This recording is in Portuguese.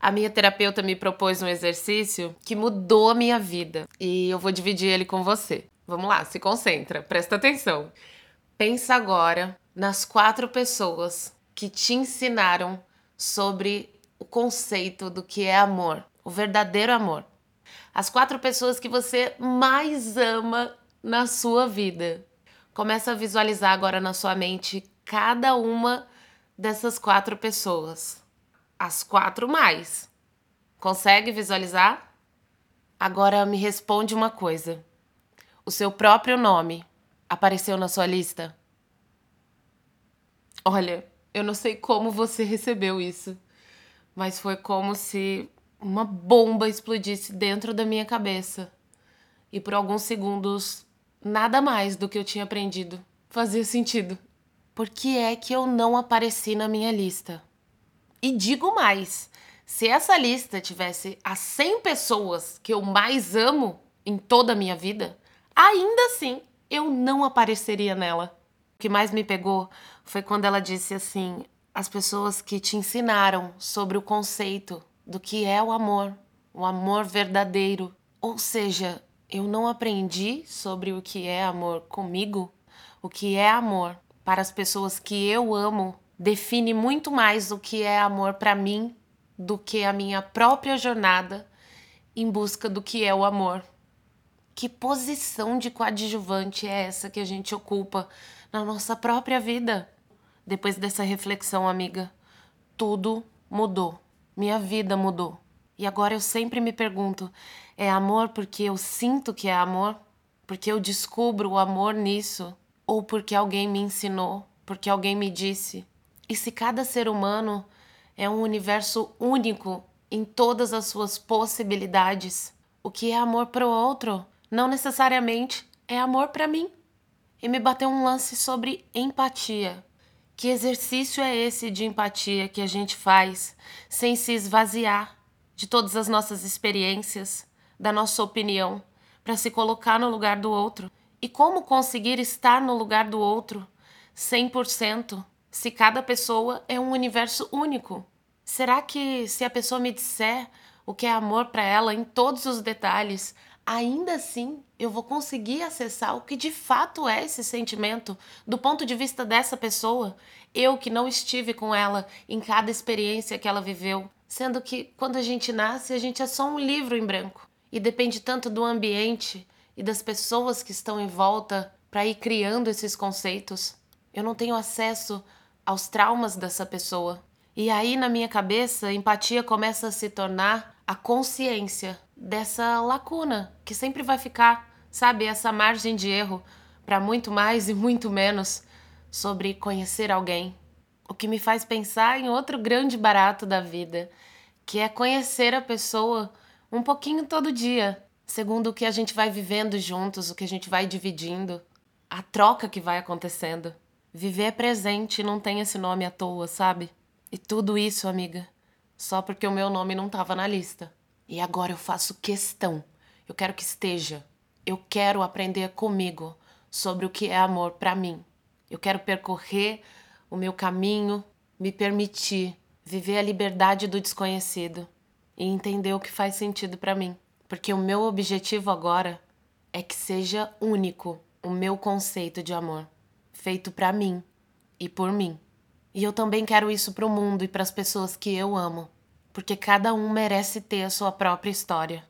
A minha terapeuta me propôs um exercício que mudou a minha vida e eu vou dividir ele com você. Vamos lá, se concentra, presta atenção. Pensa agora nas quatro pessoas que te ensinaram sobre o conceito do que é amor, o verdadeiro amor. As quatro pessoas que você mais ama na sua vida. Começa a visualizar agora na sua mente cada uma dessas quatro pessoas. As quatro mais. Consegue visualizar? Agora me responde uma coisa. O seu próprio nome apareceu na sua lista? Olha, eu não sei como você recebeu isso, mas foi como se uma bomba explodisse dentro da minha cabeça. E por alguns segundos, nada mais do que eu tinha aprendido fazia sentido. Por que é que eu não apareci na minha lista? E digo mais: se essa lista tivesse as 100 pessoas que eu mais amo em toda a minha vida, ainda assim eu não apareceria nela. O que mais me pegou foi quando ela disse assim: as pessoas que te ensinaram sobre o conceito do que é o amor, o amor verdadeiro. Ou seja, eu não aprendi sobre o que é amor comigo, o que é amor para as pessoas que eu amo define muito mais o que é amor para mim do que a minha própria jornada em busca do que é o amor. Que posição de coadjuvante é essa que a gente ocupa na nossa própria vida? Depois dessa reflexão, amiga, tudo mudou. Minha vida mudou. E agora eu sempre me pergunto: é amor porque eu sinto que é amor? Porque eu descubro o amor nisso? Ou porque alguém me ensinou? Porque alguém me disse? E se cada ser humano é um universo único em todas as suas possibilidades, o que é amor para o outro não necessariamente é amor para mim. E me bateu um lance sobre empatia. Que exercício é esse de empatia que a gente faz sem se esvaziar de todas as nossas experiências, da nossa opinião, para se colocar no lugar do outro? E como conseguir estar no lugar do outro 100% se cada pessoa é um universo único? Será que se a pessoa me disser o que é amor para ela em todos os detalhes, ainda assim eu vou conseguir acessar o que de fato é esse sentimento do ponto de vista dessa pessoa, eu que não estive com ela em cada experiência que ela viveu, sendo que quando a gente nasce, a gente é só um livro em branco e depende tanto do ambiente e das pessoas que estão em volta para ir criando esses conceitos. Eu não tenho acesso aos traumas dessa pessoa. E aí, na minha cabeça, empatia começa a se tornar a consciência dessa lacuna que sempre vai ficar, sabe? Essa margem de erro para muito mais e muito menos sobre conhecer alguém. O que me faz pensar em outro grande barato da vida, que é conhecer a pessoa um pouquinho todo dia, segundo o que a gente vai vivendo juntos, o que a gente vai dividindo, a troca que vai acontecendo. Viver é presente não tem esse nome à toa, sabe? E tudo isso, amiga, só porque o meu nome não estava na lista. E agora eu faço questão. Eu quero que esteja. Eu quero aprender comigo sobre o que é amor para mim. Eu quero percorrer o meu caminho, me permitir viver a liberdade do desconhecido e entender o que faz sentido para mim. Porque o meu objetivo agora é que seja único o meu conceito de amor, feito para mim e por mim. E eu também quero isso para o mundo e para as pessoas que eu amo, porque cada um merece ter a sua própria história.